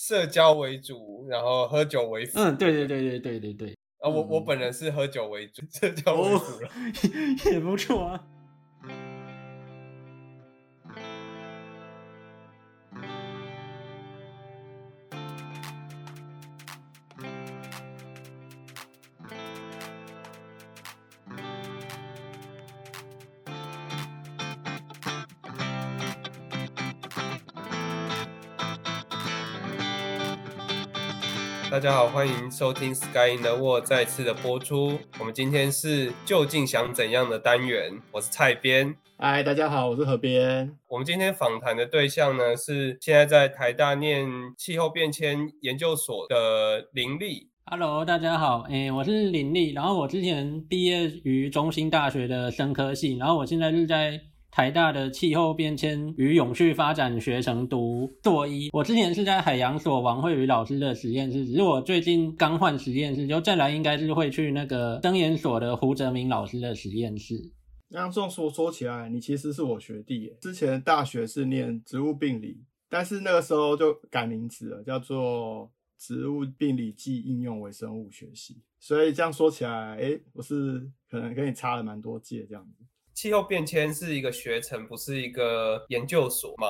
社交为主，然后喝酒为辅。嗯，对对对对对对对。啊，我我本人是喝酒为主，社交为主了，也不错啊。大家好，欢迎收听《Sky in the World》再次的播出。我们今天是究竟想怎样的单元？我是蔡编。嗨，大家好，我是何边。我们今天访谈的对象呢，是现在在台大念气候变迁研究所的林立。Hello，大家好，诶，我是林立。然后我之前毕业于中兴大学的生科系，然后我现在是在。台大的气候变迁与永续发展学程读硕一，我之前是在海洋所王慧宇老师的实验室，只是我最近刚换实验室，就再来应该是会去那个登研所的胡哲明老师的实验室。那这样说说起来，你其实是我学弟，之前大学是念植物病理，但是那个时候就改名字了，叫做植物病理暨应用微生物学系。所以这样说起来，哎，我是可能跟你差了蛮多届这样子。气候变迁是一个学程，不是一个研究所吗？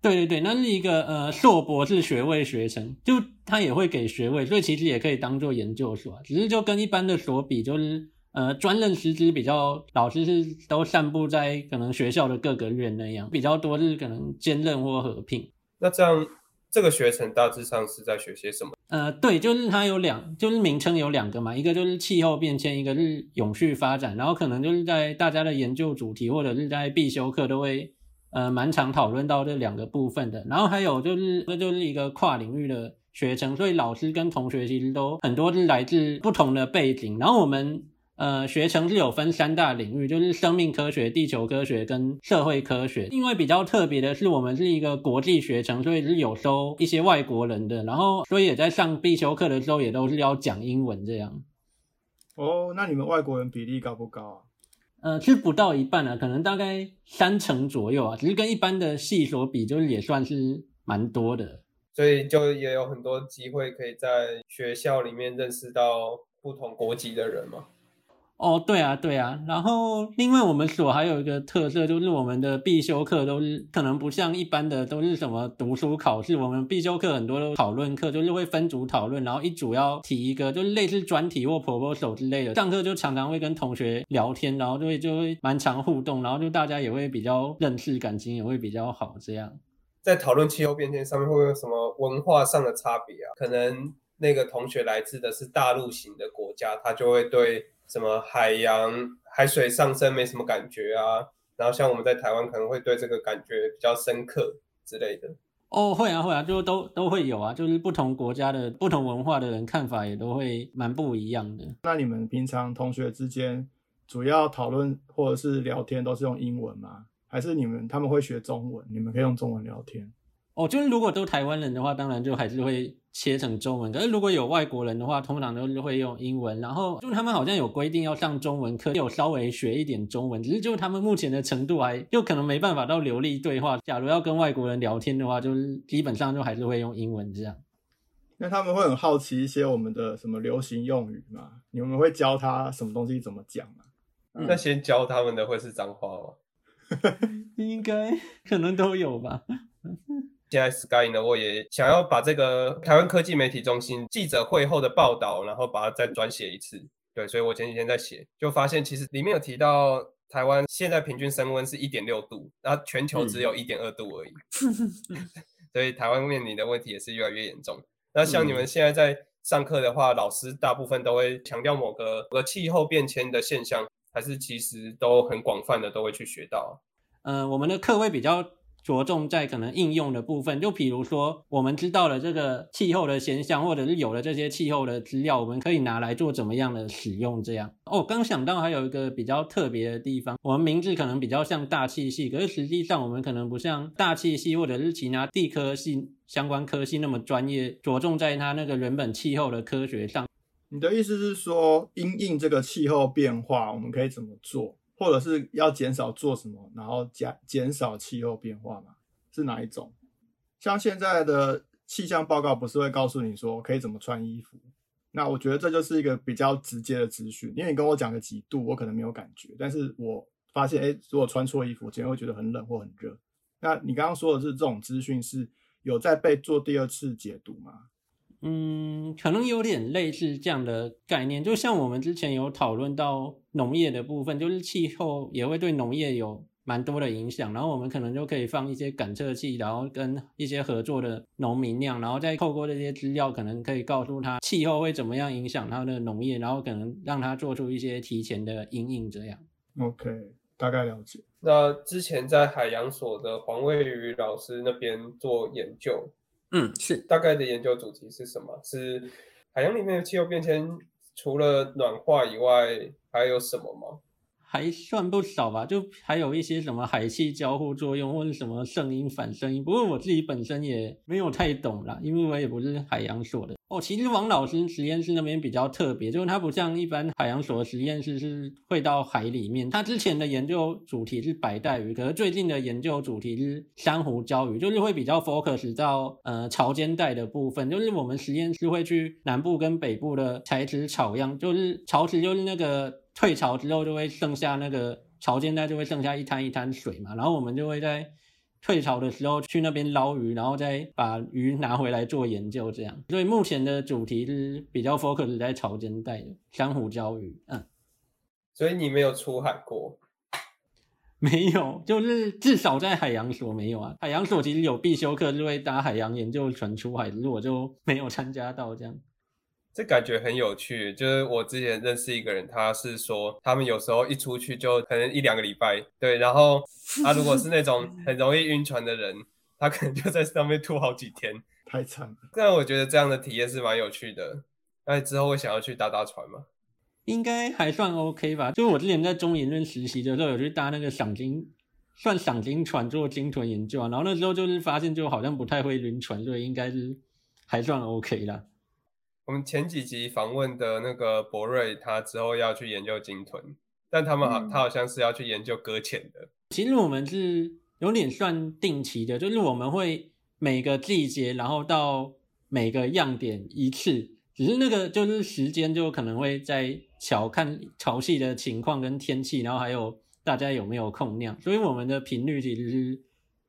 对对对，那是一个呃硕博士学位学程，就他也会给学位，所以其实也可以当做研究所，只是就跟一般的所比，就是呃专任师资比较，老师是都散布在可能学校的各个院那样，比较多是可能兼任或合并。那这样。这个学程大致上是在学些什么？呃，对，就是它有两，就是名称有两个嘛，一个就是气候变迁，一个是永续发展。然后可能就是在大家的研究主题或者是在必修课都会呃蛮常讨论到这两个部分的。然后还有就是这就是一个跨领域的学程，所以老师跟同学其实都很多是来自不同的背景。然后我们。呃，学程是有分三大领域，就是生命科学、地球科学跟社会科学。因为比较特别的是，我们是一个国际学程，所以是有收一些外国人的，然后所以也在上必修课的时候也都是要讲英文这样。哦，那你们外国人比例高不高啊？呃，是不到一半啊，可能大概三成左右啊，只是跟一般的系所比，就是也算是蛮多的。所以就也有很多机会可以在学校里面认识到不同国籍的人嘛。哦，对啊，对啊，然后另外我们所还有一个特色，就是我们的必修课都是可能不像一般的都是什么读书考试，我们必修课很多都讨论课，就是会分组讨论，然后一组要提一个，就类似专题或 proposal 之类的。上课就常常会跟同学聊天，然后就会就会蛮常互动，然后就大家也会比较认识，感情也会比较好。这样在讨论气候变迁上面，会有什么文化上的差别啊？可能那个同学来自的是大陆型的国家，他就会对。什么海洋海水上升没什么感觉啊，然后像我们在台湾可能会对这个感觉比较深刻之类的。哦，会啊会啊，就都都会有啊，就是不同国家的不同文化的人看法也都会蛮不一样的。那你们平常同学之间主要讨论或者是聊天都是用英文吗？还是你们他们会学中文，你们可以用中文聊天？哦，就是如果都台湾人的话，当然就还是会切成中文。可是如果有外国人的话，通常都是会用英文。然后就他们好像有规定要上中文课，有稍微学一点中文，只是就他们目前的程度还又可能没办法到流利对话。假如要跟外国人聊天的话，就是基本上就还是会用英文这样。那他们会很好奇一些我们的什么流行用语吗？你们会教他什么东西怎么讲吗？那先教他们的会是脏话吗？应该可能都有吧。现在 Sky 呢，我也想要把这个台湾科技媒体中心记者会后的报道，然后把它再转写一次。对，所以我前几天在写，就发现其实里面有提到台湾现在平均升温是一点六度，然后全球只有一点二度而已。所以台湾面临的问题也是越来越严重。那像你们现在在上课的话，老师大部分都会强调某个个气候变迁的现象，还是其实都很广泛的都会去学到？嗯，我们的课会比较。着重在可能应用的部分，就比如说，我们知道了这个气候的现象，或者是有了这些气候的资料，我们可以拿来做怎么样的使用？这样哦，刚想到还有一个比较特别的地方，我们名字可能比较像大气系，可是实际上我们可能不像大气系或者是其他地科系相关科系那么专业，着重在它那个原本气候的科学上。你的意思是说，因应这个气候变化，我们可以怎么做？或者是要减少做什么，然后减减少气候变化嘛？是哪一种？像现在的气象报告不是会告诉你说可以怎么穿衣服？那我觉得这就是一个比较直接的资讯，因为你跟我讲个几度，我可能没有感觉，但是我发现，哎，如果穿错衣服，我今天会觉得很冷或很热。那你刚刚说的是这种资讯是有在被做第二次解读吗？嗯，可能有点类似这样的概念，就像我们之前有讨论到农业的部分，就是气候也会对农业有蛮多的影响，然后我们可能就可以放一些感测器，然后跟一些合作的农民那样，然后再透过这些资料，可能可以告诉他气候会怎么样影响他的农业，然后可能让他做出一些提前的阴影这样。OK，大概了解。那之前在海洋所的黄卫宇老师那边做研究。嗯，是大概的研究主题是什么？是海洋里面的气候变迁，除了暖化以外，还有什么吗？还算不少吧，就还有一些什么海气交互作用，或者什么声音反声音。不过我自己本身也没有太懂啦，因为我也不是海洋所的。哦，其实王老师实验室那边比较特别，就是他不像一般海洋所的实验室是会到海里面。他之前的研究主题是白带鱼，可是最近的研究主题是珊瑚礁鱼，就是会比较 focus 到呃潮间带的部分。就是我们实验室会去南部跟北部的采池草样，就是潮池就是那个退潮之后就会剩下那个潮间带就会剩下一滩一滩水嘛，然后我们就会在。退潮的时候去那边捞鱼，然后再把鱼拿回来做研究，这样。所以目前的主题是比较 focus 在潮间带的珊瑚礁鱼。嗯，所以你没有出海过？没有，就是至少在海洋所没有啊。海洋所其实有必修课，就会搭海洋研究船出海，只是我就没有参加到这样。这感觉很有趣，就是我之前认识一个人，他是说他们有时候一出去就可能一两个礼拜，对，然后他如果是那种 很容易晕船的人，他可能就在上面吐好几天，太惨了。但我觉得这样的体验是蛮有趣的。那之后会想要去搭搭船吗？应该还算 OK 吧。就是我之前在中研院实习的时候，有去搭那个赏金，算赏金船做鲸豚研究啊。然后那时候就是发现就好像不太会晕船，所以应该是还算 OK 啦。我们前几集访问的那个博瑞，他之后要去研究鲸豚，但他们好，他好像是要去研究搁浅的。其实我们是有点算定期的，就是我们会每个季节，然后到每个样点一次，只是那个就是时间就可能会在瞧看潮汐的情况跟天气，然后还有大家有没有空那样，所以我们的频率其实是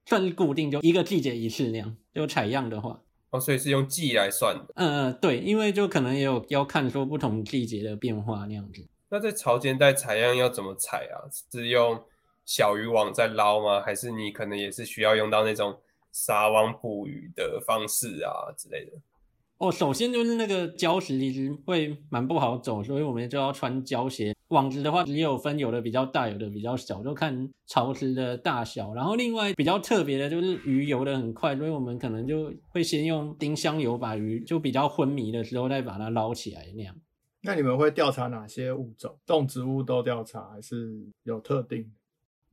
算是固定，就一个季节一次那样。就采样的话。哦，所以是用季来算的。嗯嗯，对，因为就可能也有要看说不同季节的变化那样子。那在潮间带采样要怎么采啊？是用小渔网在捞吗？还是你可能也是需要用到那种撒网捕鱼的方式啊之类的？哦，首先就是那个礁石其实会蛮不好走，所以我们就要穿胶鞋。网子的话只有分有的比较大，有的比较小，就看潮池的大小。然后另外比较特别的就是鱼游得很快，所以我们可能就会先用丁香油把鱼就比较昏迷的时候再把它捞起来那样。那你们会调查哪些物种？动植物都调查还是有特定？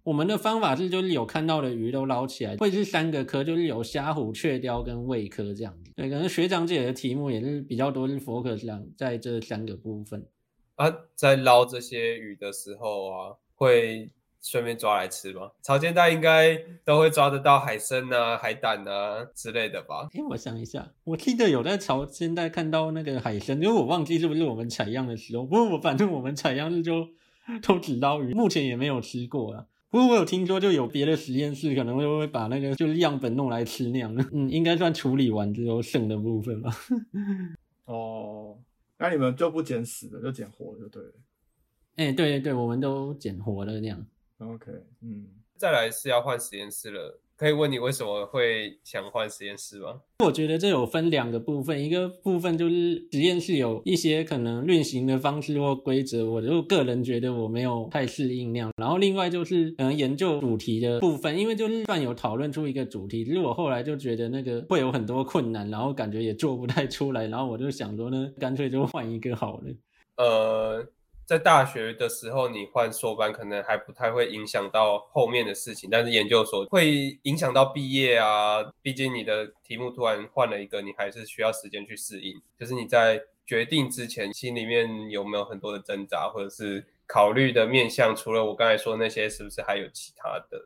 我们的方法是，就是有看到的鱼都捞起来，会是三个科，就是有虾虎、雀鲷跟胃科这样子。对，可能学长姐的题目也是比较多，是 focus 在这三个部分。啊，在捞这些鱼的时候啊，会顺便抓来吃吗？潮间带应该都会抓得到海参啊、海胆啊之类的吧？哎，我想一下，我记得有在潮间带看到那个海参，因为我忘记是不是我们采样的时候。不过我反正我们采样日就都只捞鱼，目前也没有吃过啊。不过我有听说，就有别的实验室可能会会把那个就是样本弄来吃那样的，嗯，应该算处理完之后剩的部分吧。哦，那你们就不捡死的，就捡活就对了。哎，对对对，我们都捡活的那样。OK，嗯，再来是要换实验室了。可以问你为什么会想换实验室吗？我觉得这有分两个部分，一个部分就是实验室有一些可能运行的方式或规则，我就个人觉得我没有太适应那样。然后另外就是可能研究主题的部分，因为就是算有讨论出一个主题，其实我后来就觉得那个会有很多困难，然后感觉也做不太出来，然后我就想说呢，干脆就换一个好了。呃。在大学的时候，你换硕班可能还不太会影响到后面的事情，但是研究所会影响到毕业啊。毕竟你的题目突然换了一个，你还是需要时间去适应。就是你在决定之前，心里面有没有很多的挣扎，或者是考虑的面向？除了我刚才说那些，是不是还有其他的？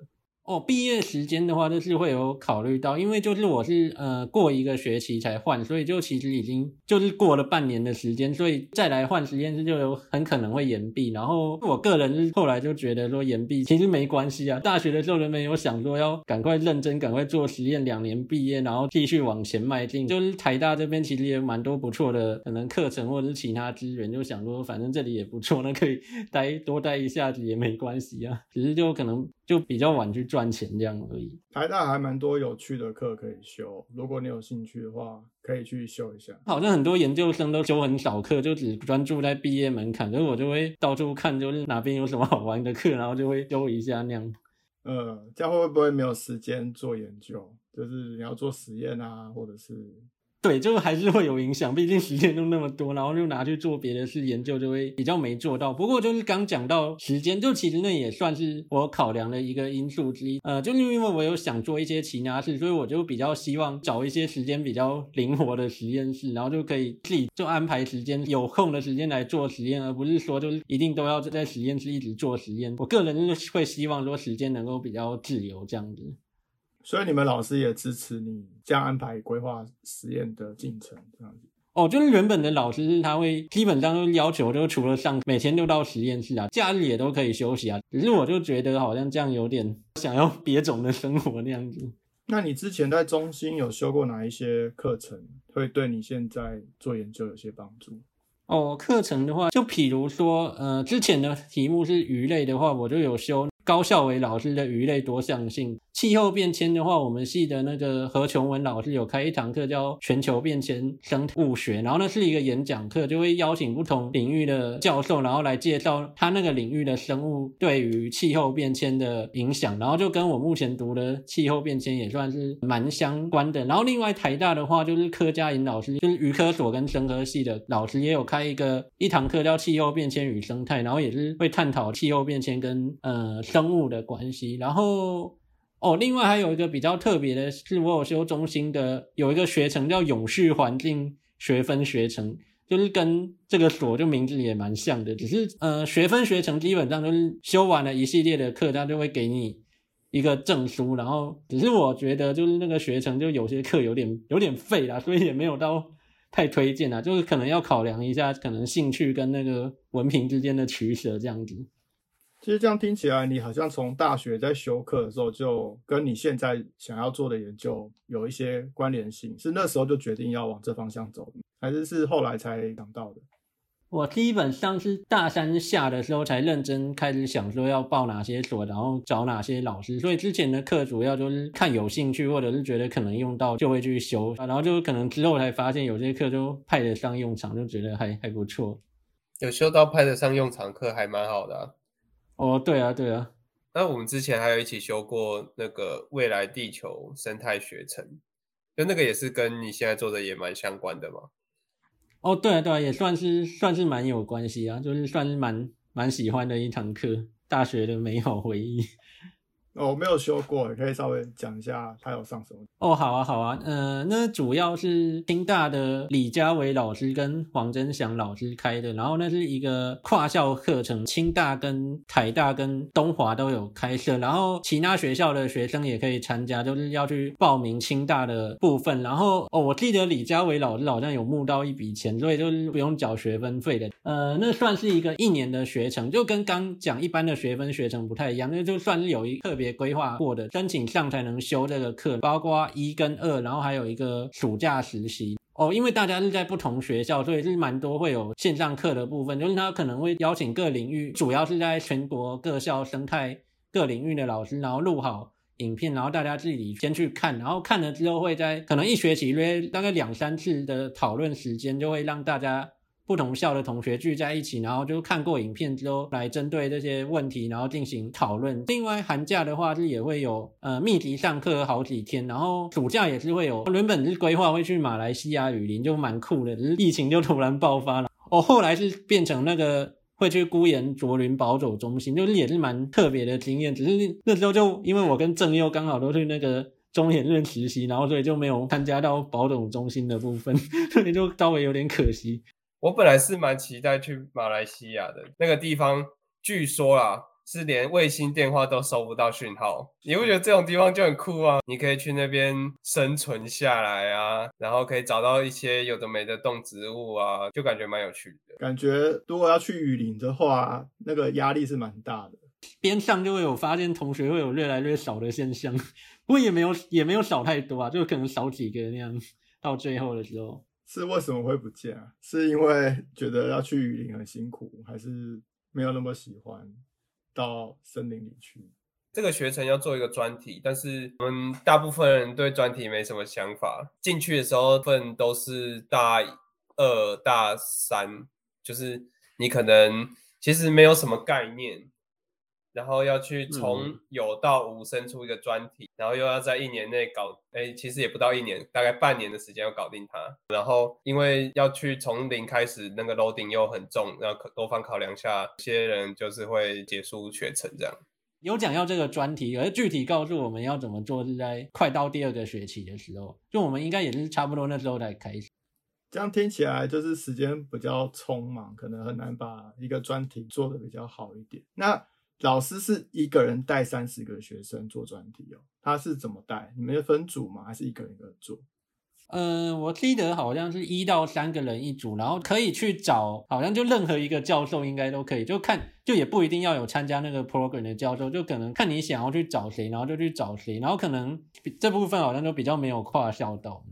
哦，毕业时间的话，就是会有考虑到，因为就是我是呃过一个学期才换，所以就其实已经就是过了半年的时间，所以再来换实验室就有很可能会延毕。然后我个人是后来就觉得说延毕其实没关系啊，大学的时候人没有想说要赶快认真赶快做实验，两年毕业，然后继续往前迈进。就是台大这边其实也蛮多不错的可能课程或者是其他资源，就想说反正这里也不错，那可以 待多待一下子也没关系啊，只是就可能。就比较晚去赚钱这样而已。台大还蛮多有趣的课可以修，如果你有兴趣的话，可以去修一下。好像很多研究生都修很少课，就只专注在毕业门槛。所以我就会到处看，就是哪边有什么好玩的课，然后就会修一下那样。呃，这样会不会没有时间做研究？就是你要做实验啊，或者是。对，就还是会有影响，毕竟时间都那么多，然后就拿去做别的事研究，就会比较没做到。不过就是刚讲到时间，就其实那也算是我考量的一个因素之一。呃，就是因为我有想做一些其他事，所以我就比较希望找一些时间比较灵活的实验室，然后就可以自己就安排时间，有空的时间来做实验，而不是说就是一定都要在实验室一直做实验。我个人就是会希望说时间能够比较自由这样子。所以你们老师也支持你这样安排规划实验的进程，这样子哦。就是原本的老师是他会基本上都要求，就除了上每天都到实验室啊，假日也都可以休息啊。只是我就觉得好像这样有点 想要别种的生活那样子。那你之前在中心有修过哪一些课程，会对你现在做研究有些帮助？哦，课程的话，就比如说，呃，之前的题目是鱼类的话，我就有修高孝伟老师的鱼类多项性。气候变迁的话，我们系的那个何琼文老师有开一堂课叫全球变迁生物学，然后那是一个演讲课，就会邀请不同领域的教授，然后来介绍他那个领域的生物对于气候变迁的影响，然后就跟我目前读的气候变迁也算是蛮相关的。然后另外台大的话，就是柯佳颖老师，就是鱼科所跟生科系的老师也有开一个一堂课叫气候变迁与生态，然后也是会探讨气候变迁跟呃生物的关系，然后。哦，另外还有一个比较特别的是，我有修中心的有一个学程叫永续环境学分学程，就是跟这个所就名字也蛮像的，只是呃学分学程基本上就是修完了一系列的课，他就会给你一个证书，然后只是我觉得就是那个学程就有些课有点有点废啦，所以也没有到太推荐啦，就是可能要考量一下可能兴趣跟那个文凭之间的取舍这样子。其实这样听起来，你好像从大学在修课的时候，就跟你现在想要做的研究有一些关联性，是那时候就决定要往这方向走，还是是后来才想到的？我基本上是大三下的时候才认真开始想说要报哪些所，然后找哪些老师，所以之前的课主要就是看有兴趣或者是觉得可能用到就会去修，然后就可能之后才发现有些课就派得上用场，就觉得还还不错。有修到派得上用场课还蛮好的。哦，对啊，对啊。那我们之前还有一起修过那个未来地球生态学程，就那个也是跟你现在做的也蛮相关的嘛。哦，对啊，对啊，也算是算是蛮有关系啊，就是算是蛮蛮喜欢的一堂课，大学的美好回忆。哦，我没有修过，你可以稍微讲一下他有上什么？哦，好啊，好啊，呃，那主要是清大的李家伟老师跟黄真祥老师开的，然后那是一个跨校课程，清大跟台大跟东华都有开设，然后其他学校的学生也可以参加，就是要去报名清大的部分，然后哦，我记得李家伟老师好像有募到一笔钱，所以就是不用缴学分费的，呃，那算是一个一年的学程，就跟刚讲一般的学分学程不太一样，那就算是有一特别。规划过的申请上才能修这个课，包括一跟二，然后还有一个暑假实习哦。因为大家是在不同学校，所以是蛮多会有线上课的部分，就是他可能会邀请各领域，主要是在全国各校生态各领域的老师，然后录好影片，然后大家自己先去看，然后看了之后会在可能一学期约大概两三次的讨论时间，就会让大家。不同校的同学聚在一起，然后就看过影片之后，来针对这些问题，然后进行讨论。另外，寒假的话是也会有呃密集上课好几天，然后暑假也是会有。原本是规划会去马来西亚雨林，就蛮酷的，疫情就突然爆发了。哦，后来是变成那个会去孤岩卓林保走中心，就是也是蛮特别的经验。只是那时候就因为我跟郑佑刚好都去那个中研院实习，然后所以就没有参加到保种中心的部分，所以就稍微有点可惜。我本来是蛮期待去马来西亚的那个地方，据说啦，是连卫星电话都收不到讯号。你不觉得这种地方就很酷啊？你可以去那边生存下来啊，然后可以找到一些有的没的动植物啊，就感觉蛮有趣的。感觉如果要去雨林的话，那个压力是蛮大的。边上就会有发现同学会有越来越少的现象，不过也没有也没有少太多啊，就可能少几个那样。到最后的时候，是为什么会不见啊？是因为觉得要去雨林很辛苦，还是没有那么喜欢到森林里去？这个学程要做一个专题，但是我们大部分人对专题没什么想法。进去的时候份都是大二、大三，就是你可能其实没有什么概念。然后要去从有到无生出一个专题，然后又要在一年内搞，哎，其实也不到一年，大概半年的时间要搞定它。然后因为要去从零开始，那个 loading 又很重，然后多方考量下，些人就是会结束学程这样。有讲要这个专题，而具体告诉我们要怎么做是在快到第二个学期的时候，就我们应该也是差不多那时候才开始。这样听起来就是时间比较匆忙，可能很难把一个专题做的比较好一点。那老师是一个人带三十个学生做专题哦，他是怎么带？你们分组吗？还是一个人一个做？嗯，我记得好像是一到三个人一组，然后可以去找，好像就任何一个教授应该都可以，就看就也不一定要有参加那个 program 的教授，就可能看你想要去找谁，然后就去找谁，然后可能这部分好像就比较没有跨校道。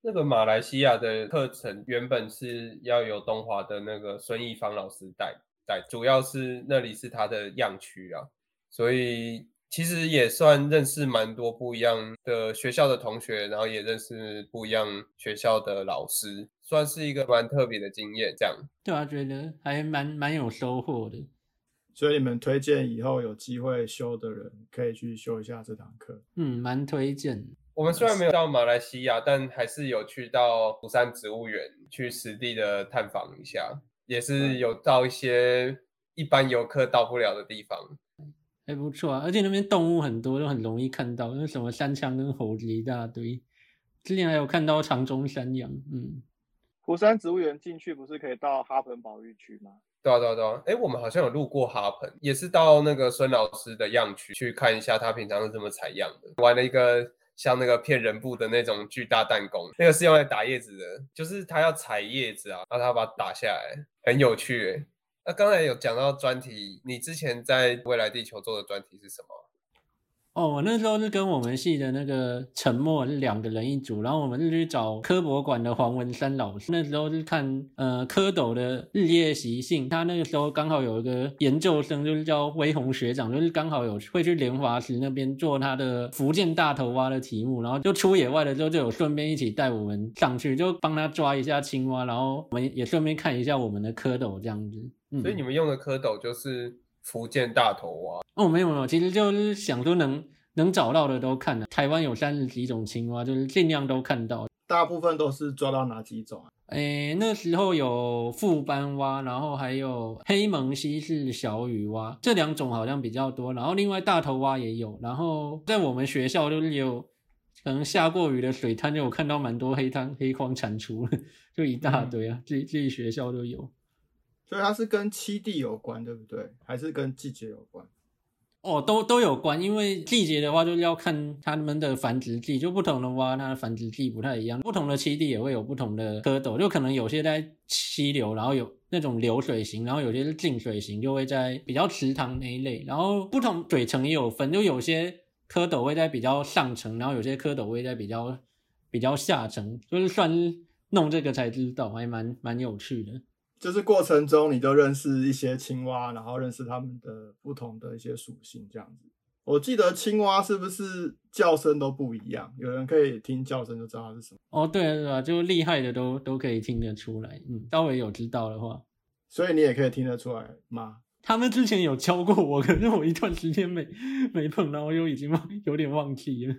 那个马来西亚的课程原本是要由东华的那个孙义芳老师带。主要是那里是他的样区啊，所以其实也算认识蛮多不一样的学校的同学，然后也认识不一样学校的老师，算是一个蛮特别的经验。这样对啊，觉得还蛮蛮有收获的。所以你们推荐以后有机会修的人可以去修一下这堂课。嗯，蛮推荐。我们虽然没有到马来西亚，但还是有去到釜山植物园去实地的探访一下。也是有到一些一般游客到不了的地方，还不错啊。而且那边动物很多，都很容易看到，那什么山羌跟猴子一大堆。之前还有看到长中山羊。嗯，湖山植物园进去不是可以到哈盆保育区吗？对啊对啊对啊。哎，我们好像有路过哈盆，也是到那个孙老师的样区去看一下，他平常是怎么采样的。玩了一个。像那个骗人布的那种巨大弹弓，那个是用来打叶子的，就是他要踩叶子啊，然后他把它打下来，很有趣。那刚才有讲到专题，你之前在未来地球做的专题是什么？哦，我那时候是跟我们系的那个沉默是两个人一组，然后我们是去找科博馆的黄文山老师。那时候是看呃蝌蚪的日夜习性，他那个时候刚好有一个研究生，就是叫威宏学长，就是刚好有会去莲华石那边做他的福建大头蛙的题目，然后就出野外的时候就有顺便一起带我们上去，就帮他抓一下青蛙，然后我们也顺便看一下我们的蝌蚪这样子。所以你们用的蝌蚪就是福建大头蛙。哦，没有没有，其实就是想说能能找到的都看了。台湾有三十几种青蛙，就是尽量都看到。大部分都是抓到哪几种啊？诶，那时候有副斑蛙，然后还有黑蒙西式小雨蛙，这两种好像比较多。然后另外大头蛙也有。然后在我们学校就是有可能下过雨的水滩，就有看到蛮多黑滩黑框蟾蜍，就一大堆啊，自己自己学校都有。所以它是跟栖地有关，对不对？还是跟季节有关？哦，都都有关，因为季节的话就是要看它们的繁殖季，就不同的蛙，它的繁殖季不太一样。不同的栖地也会有不同的蝌蚪，就可能有些在溪流，然后有那种流水型，然后有些是静水型，就会在比较池塘那一类。然后不同水层也有分，就有些蝌蚪会在比较上层，然后有些蝌蚪会在比较比较下层，就是算弄这个才知道，还蛮蛮有趣的。就是过程中，你就认识一些青蛙，然后认识它们的不同的一些属性，这样子。我记得青蛙是不是叫声都不一样？有人可以听叫声就知道它是什么。哦，对啊，对啊，就厉害的都都可以听得出来。嗯，稍微有知道的话，所以你也可以听得出来吗？他们之前有教过我，可是我一段时间没没碰到，我又已经忘有点忘记了，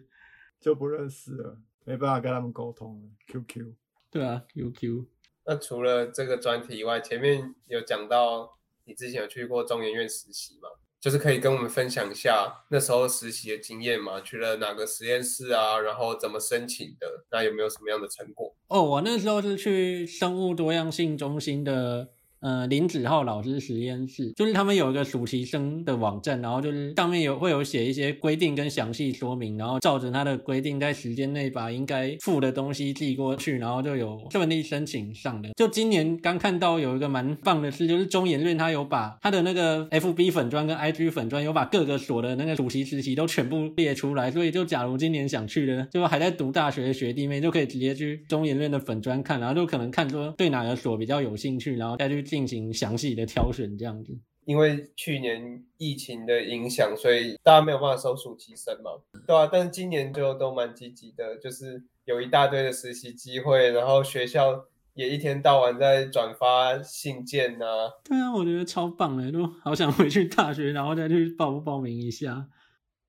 就不认识了，没办法跟他们沟通了。QQ，对啊，QQ。那除了这个专题以外，前面有讲到你之前有去过中研院实习吗？就是可以跟我们分享一下那时候实习的经验嘛？去了哪个实验室啊？然后怎么申请的？那有没有什么样的成果？哦，我那时候是去生物多样性中心的呃林子浩老师实验室，就是他们有一个暑期生的网站，然后就是上面有会有写一些规定跟详细说明，然后照着他的规定在时间内把应该付的东西寄过去，然后就有顺利申请上的。就今年刚看到有一个蛮棒的事，就是中研院他有把他的那个 FB 粉砖跟 IG 粉砖有把各个所的那个暑期实习都全部列出来，所以就假如今年想去的，就还在读大学的学弟妹就可以直接去中研院的粉砖看，然后就可能看说对哪个所比较有兴趣，然后再去进行详细的挑选这样子。因为去年疫情的影响，所以大家没有办法收暑期生嘛，对啊，但是今年就都蛮积极的，就是有一大堆的实习机会，然后学校也一天到晚在转发信件呐、对啊，我觉得超棒的，都好想回去大学，然后再去报不报名一下。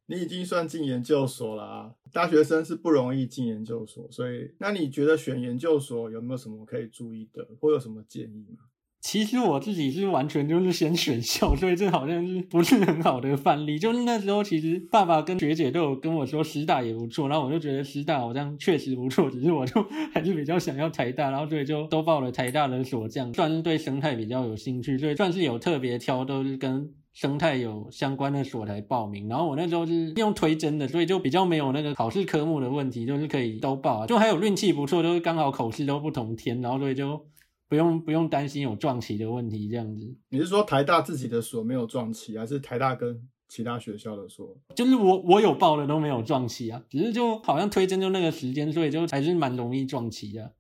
你已经算进研究所了啊！大学生是不容易进研究所，所以那你觉得选研究所有没有什么可以注意的，或有什么建议吗？其实我自己是完全就是先选校，所以这好像是不是很好的范例。就是那时候，其实爸爸跟学姐都有跟我说师大也不错，然后我就觉得师大好像确实不错，只是我就还是比较想要台大，然后所以就都报了台大的所，这样算是对生态比较有兴趣，所以算是有特别挑，都是跟生态有相关的所来报名。然后我那时候是用推甄的，所以就比较没有那个考试科目的问题，就是可以都报。就还有运气不错，就是刚好口试都不同天，然后所以就。不用不用担心有撞期的问题，这样子。你是说台大自己的所没有撞期，还是台大跟其他学校的所？就是我我有报的都没有撞期啊，只是就好像推荐就那个时间，所以就还是蛮容易撞期的，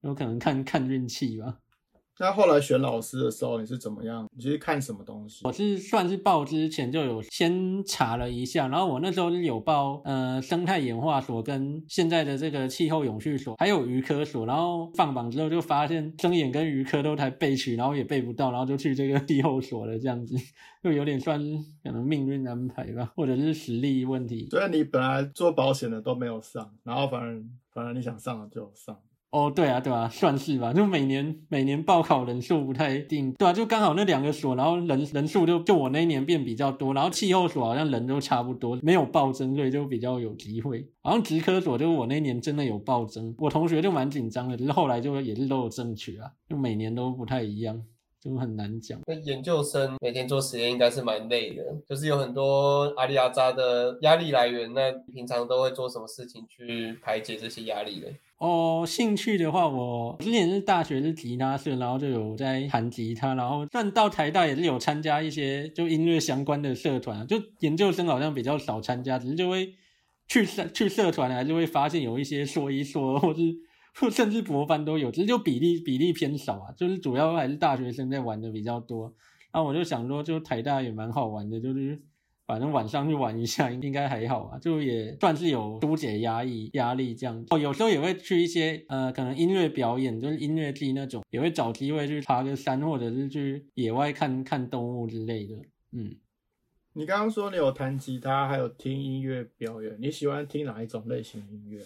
有可能看看运气吧。那后来选老师的时候，你是怎么样？你是看什么东西？我是算是报之前就有先查了一下，然后我那时候是有报呃生态演化所跟现在的这个气候永续所，还有鱼科所，然后放榜之后就发现生眼跟鱼科都才备取，然后也备不到，然后就去这个气候所了，这样子 就有点算可能命运安排吧，或者是实力问题。所以你本来做保险的都没有上，然后反而反而你想上了就有上。哦，对啊，对啊，算是吧。就每年每年报考人数不太定，对啊，就刚好那两个所，然后人人数就就我那一年变比较多，然后气候所好像人都差不多，没有暴增，所以就比较有机会。好像职科所就我那年真的有暴增，我同学就蛮紧张的，只是后来就也是都有争取啊，就每年都不太一样。就很难讲。那研究生每天做实验应该是蛮累的，就是有很多阿里阿扎的压力来源。那平常都会做什么事情去排解这些压力呢？哦，兴趣的话，我之前是大学是吉他社，然后就有在弹吉他，然后算到台大也是有参加一些就音乐相关的社团，就研究生好像比较少参加，只是就会去社去社团，还是会发现有一些说一说，或是或 甚至博班都有，只是就比例比例偏少啊，就是主要还是大学生在玩的比较多。然后我就想说，就台大也蛮好玩的，就是。反正晚上去玩一下，应该还好吧，就也算是有疏解压抑压力这样。哦，有时候也会去一些呃，可能音乐表演，就是音乐季那种，也会找机会去爬个山，或者是去野外看看动物之类的。嗯，你刚刚说你有弹吉他，还有听音乐表演，你喜欢听哪一种类型的音乐？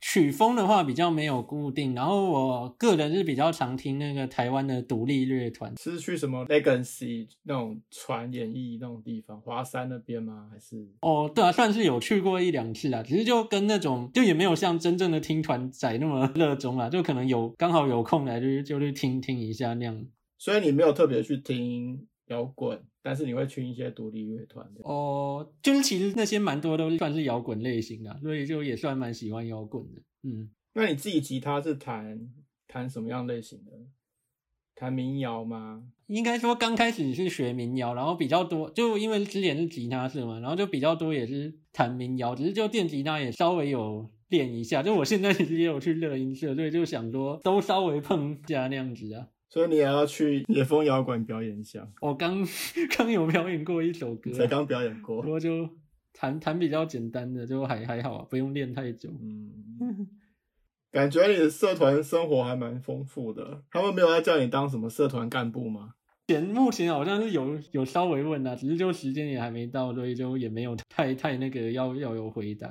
曲风的话比较没有固定，然后我个人是比较常听那个台湾的独立乐团。是去什么 Legacy 那种传演艺那种地方，华山那边吗？还是？哦，对啊，算是有去过一两次啊，只是就跟那种就也没有像真正的听团仔那么热衷啊，就可能有刚好有空来就就去听听一下那样。所以你没有特别去听摇滚，但是你会去一些独立乐团的。哦，就是其实那些蛮多都算是摇滚类型的，所以就也算蛮喜欢摇滚的。嗯，那你自己吉他是弹弹什么样类型的？弹民谣吗？应该说刚开始是学民谣，然后比较多，就因为之前是吉他社嘛，然后就比较多也是弹民谣，只是就电吉他也稍微有练一下。就我现在其实也有去乐音社，所以就想说都稍微碰一下那样子啊。所以你也要去野风摇滚表演一下。我刚刚有表演过一首歌，才刚表演过，不过就弹弹比较简单的，就还还好，不用练太久。嗯，感觉你的社团生活还蛮丰富的。他们没有要叫你当什么社团干部吗？前目前好像是有有稍微问啊，只是就时间也还没到，所以就也没有太太那个要要有回答。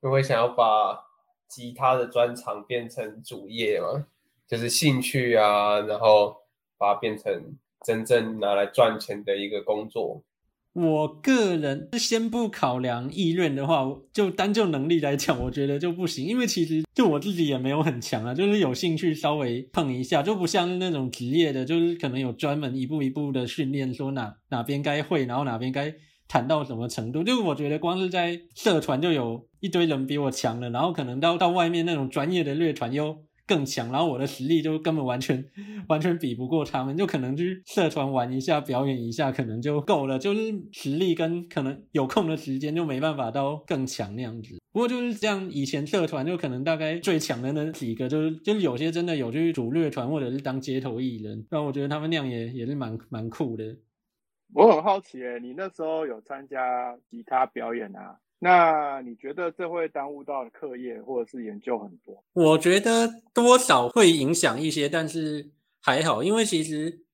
会不会想要把吉他的专长变成主业吗？就是兴趣啊，然后把它变成真正拿来赚钱的一个工作。我个人先不考量意愿的话，就单就能力来讲，我觉得就不行，因为其实就我自己也没有很强啊，就是有兴趣稍微碰一下，就不像那种职业的，就是可能有专门一步一步的训练，说哪哪边该会，然后哪边该谈到什么程度。就我觉得光是在社团就有一堆人比我强了，然后可能到到外面那种专业的乐团又。更强，然后我的实力就根本完全完全比不过他们，就可能去社团玩一下、表演一下，可能就够了。就是实力跟可能有空的时间就没办法到更强那样子。不过就是这样，以前社团就可能大概最强的那几个，就是就是有些真的有去组乐团或者是当街头艺人，那我觉得他们那样也也是蛮蛮酷的。我很好奇，诶，你那时候有参加吉他表演啊？那你觉得这会耽误到课业或者是研究很多？我觉得多少会影响一些，但是还好，因为其实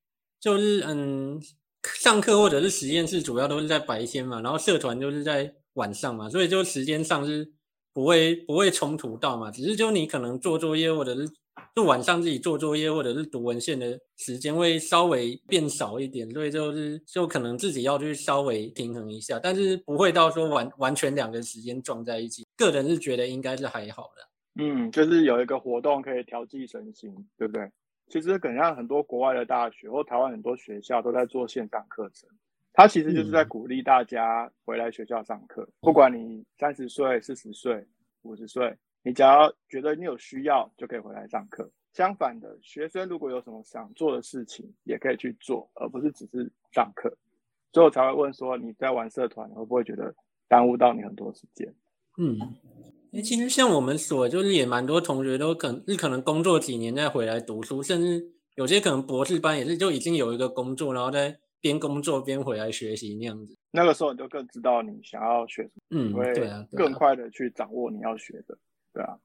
就是嗯，上课或者是实验室主要都是在白天嘛，然后社团就是在晚上嘛，所以就时间上是不会不会冲突到嘛，只是就你可能做作业或者是。就晚上自己做作业或者是读文献的时间会稍微变少一点，所以就是就可能自己要去稍微平衡一下，但是不会到说完完全两个时间撞在一起。个人是觉得应该是还好的。嗯，就是有一个活动可以调剂身心，对不对？其实可能像很多国外的大学或台湾很多学校都在做线上课程，它其实就是在鼓励大家回来学校上课，不管你三十岁、四十岁、五十岁。你只要觉得你有需要，就可以回来上课。相反的，学生如果有什么想做的事情，也可以去做，而不是只是上课。所以我才会问说，你在玩社团，会不会觉得耽误到你很多时间？嗯，哎，其实像我们所，就是也蛮多同学都可能是可能工作几年再回来读书，甚至有些可能博士班也是就已经有一个工作，然后在边工作边回来学习那样子。那个时候你就更知道你想要学什么，嗯，会更快的去掌握你要学的。对啊，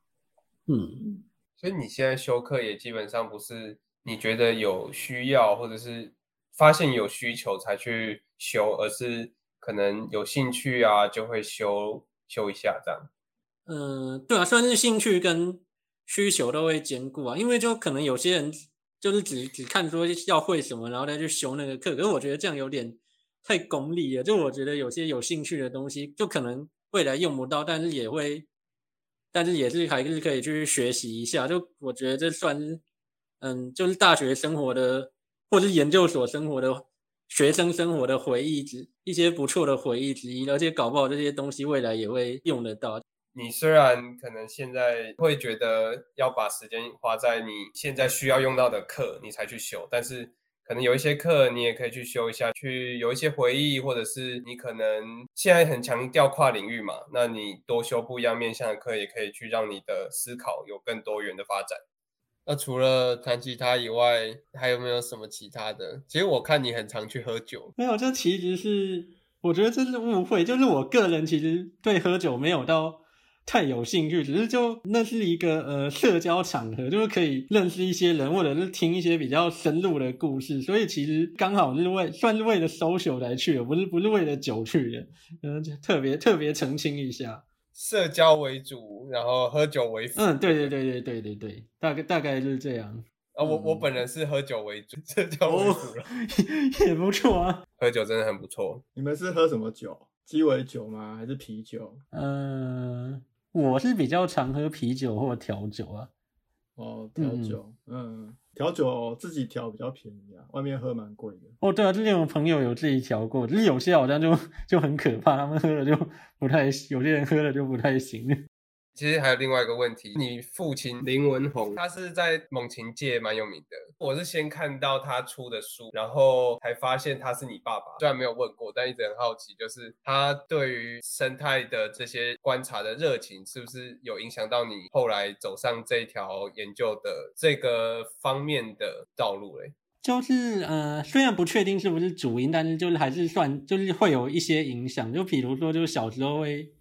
嗯，所以你现在修课也基本上不是你觉得有需要，或者是发现有需求才去修，而是可能有兴趣啊就会修修一下这样。嗯，对啊，算是兴趣跟需求都会兼顾啊，因为就可能有些人就是只只看说要会什么，然后再去修那个课，可是我觉得这样有点太功利了。就我觉得有些有兴趣的东西，就可能未来用不到，但是也会。但是也是还是可以去学习一下，就我觉得这算是，嗯，就是大学生活的，或者是研究所生活的学生生活的回忆之一些不错的回忆之一，而且搞不好这些东西未来也会用得到。你虽然可能现在会觉得要把时间花在你现在需要用到的课，你才去修，但是。可能有一些课你也可以去修一下，去有一些回忆，或者是你可能现在很强调跨领域嘛，那你多修不一样面向的课，也可以去让你的思考有更多元的发展。那除了弹吉他以外，还有没有什么其他的？其实我看你很常去喝酒，没有，这其实是我觉得这是误会，就是我个人其实对喝酒没有到。太有兴趣，只是就那是一个呃社交场合，就是可以认识一些人，或者是听一些比较深入的故事，所以其实刚好是为算是为了 social 来去的，不是不是为了酒去的，嗯，特别特别澄清一下，社交为主，然后喝酒为辅。嗯，对对对对对对对，大概大概就是这样。啊，我我本人是喝酒为主，社交为主了，也不错啊，喝酒真的很不错。你们是喝什么酒？鸡尾酒吗？还是啤酒？嗯。我是比较常喝啤酒或调酒啊。哦，调酒，嗯，调酒自己调比较便宜啊，外面喝蛮贵的。哦，对啊，之前我朋友有自己调过，就是有些好像就就很可怕，他们喝了就不太，有些人喝了就不太行。其实还有另外一个问题，你父亲林文宏，他是在猛禽界蛮有名的。我是先看到他出的书，然后才发现他是你爸爸。虽然没有问过，但一直很好奇，就是他对于生态的这些观察的热情，是不是有影响到你后来走上这条研究的这个方面的道路嘞？就是呃，虽然不确定是不是主因，但是就是还是算，就是会有一些影响。就比如说，就是小时候会。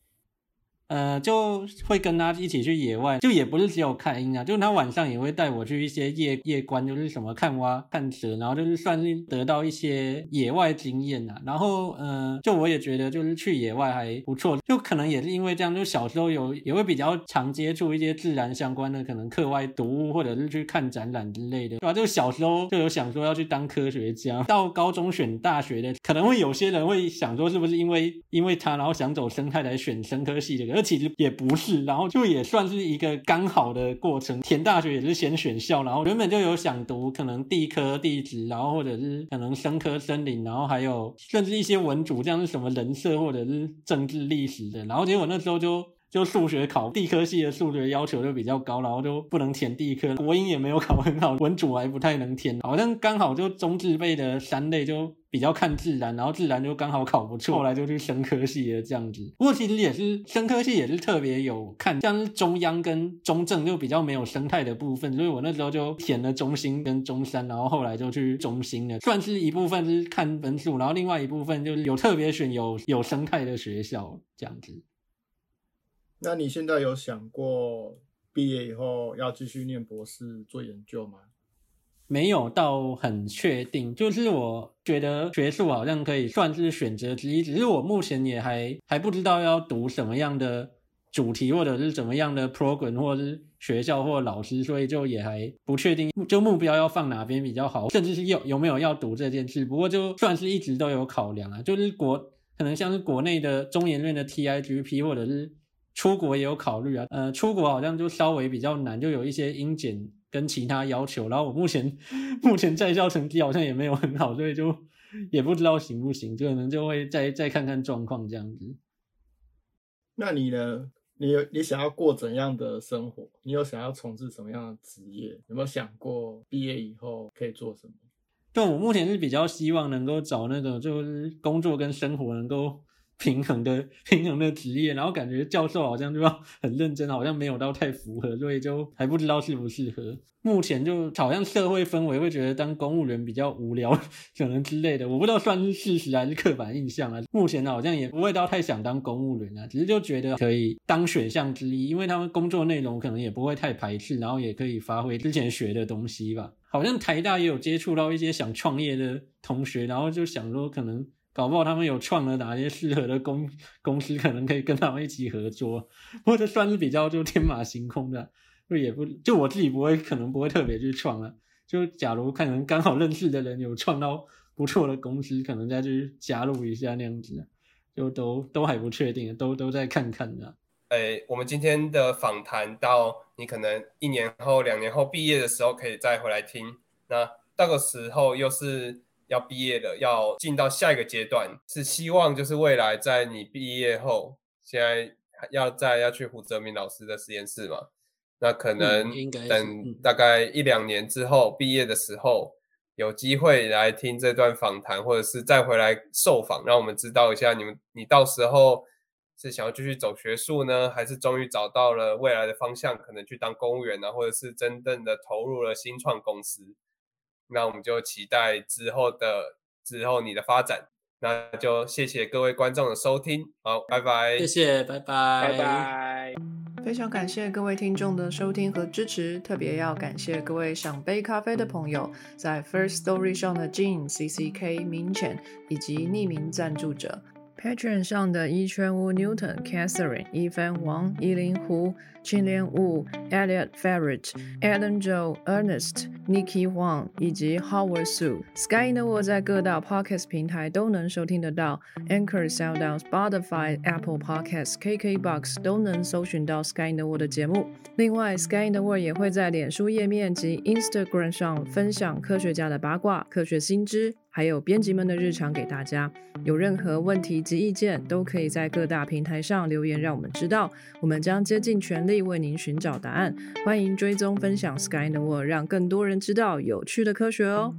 呃，就会跟他一起去野外，就也不是只有看鹰啊，就他晚上也会带我去一些夜夜观，就是什么看蛙、看蛇，然后就是算是得到一些野外经验啊。然后，呃，就我也觉得就是去野外还不错，就可能也是因为这样，就小时候有也会比较常接触一些自然相关的，可能课外读物或者是去看展览之类的，对吧？就小时候就有想说要去当科学家，到高中选大学的，可能会有些人会想说是不是因为因为他然后想走生态来选生科系其实也不是，然后就也算是一个刚好的过程。填大学也是先选校，然后原本就有想读可能地科地质，然后或者是可能生科森林，然后还有甚至一些文组，像是什么人设或者是政治历史的。然后结果那时候就。就数学考地科系的数学要求就比较高，然后就不能填地科。国英也没有考很好，文组还不太能填。好像刚好就中智辈的三类就比较看自然，然后自然就刚好考不错，后来就去生科系了这样子。不过其实也是生科系也是特别有看，像是中央跟中正就比较没有生态的部分，所以我那时候就填了中兴跟中山，然后后来就去中兴了。算是一部分是看分数，然后另外一部分就是有特别选有有生态的学校这样子。那你现在有想过毕业以后要继续念博士做研究吗？没有到很确定，就是我觉得学术好像可以算是选择之一，只是我目前也还还不知道要读什么样的主题，或者是怎么样的 program，或是学校或老师，所以就也还不确定，就目标要放哪边比较好，甚至是有有没有要读这件事。不过就算是一直都有考量啊，就是国可能像是国内的中研院的 TIGP，或者是。出国也有考虑啊，呃，出国好像就稍微比较难，就有一些英检跟其他要求。然后我目前 目前在校成绩好像也没有很好，所以就也不知道行不行，就可能就会再再看看状况这样子。那你呢？你有你想要过怎样的生活？你有想要从事什么样的职业？有没有想过毕业以后可以做什么？对我目前是比较希望能够找那个就是工作跟生活能够。平衡的 平衡的职业，然后感觉教授好像就要很认真，好像没有到太符合，所以就还不知道适不适合。目前就好像社会氛围会觉得当公务员比较无聊，可能之类的，我不知道算是事实还是刻板印象啊。目前好像也不会到太想当公务员啊，只是就觉得可以当选项之一，因为他们工作内容可能也不会太排斥，然后也可以发挥之前学的东西吧。好像台大也有接触到一些想创业的同学，然后就想说可能。搞不好他们有创了哪些适合的公公司，可能可以跟他们一起合作，或者算是比较就天马行空的，就也不就我自己不会，可能不会特别去创了。就假如可能刚好认识的人有创到不错的公司，可能再去加入一下那样子，就都都还不确定，都都在看看的。诶，我们今天的访谈到你可能一年后、两年后毕业的时候可以再回来听，那到个时候又是。要毕业了，要进到下一个阶段，是希望就是未来在你毕业后，现在要再要去胡泽明老师的实验室嘛？那可能等大概一两年之后毕业的时候，有机会来听这段访谈，或者是再回来受访，让我们知道一下你们你到时候是想要继续走学术呢，还是终于找到了未来的方向，可能去当公务员呢，或者是真正的投入了新创公司？那我们就期待之后的之后你的发展，那就谢谢各位观众的收听，好，拜拜，谢谢，拜拜，拜拜，非常感谢各位听众的收听和支持，特别要感谢各位想杯咖啡的朋友，在 First Story 上的 Jean、C C K、明浅以及匿名赞助者。Patreon 上的一圈屋 Newton、Catherine、一帆王、依林胡、青莲雾、Elliot Ferret、Alan Joe、Ernest、Nikki Huang 以及 Howard Su。Sky in the World 在各大 Podcast 平台都能收听得到，Anchor、SoundOn、Spotify、Apple Podcasts、KKBox 都能搜寻到 Sky in the World 的节目。另外，Sky in the World 也会在脸书页面及 Instagram 上分享科学家的八卦、科学新知。还有编辑们的日常给大家，有任何问题及意见，都可以在各大平台上留言，让我们知道，我们将竭尽全力力为您寻找答案。欢迎追踪分享 Sky in the World，让更多人知道有趣的科学哦。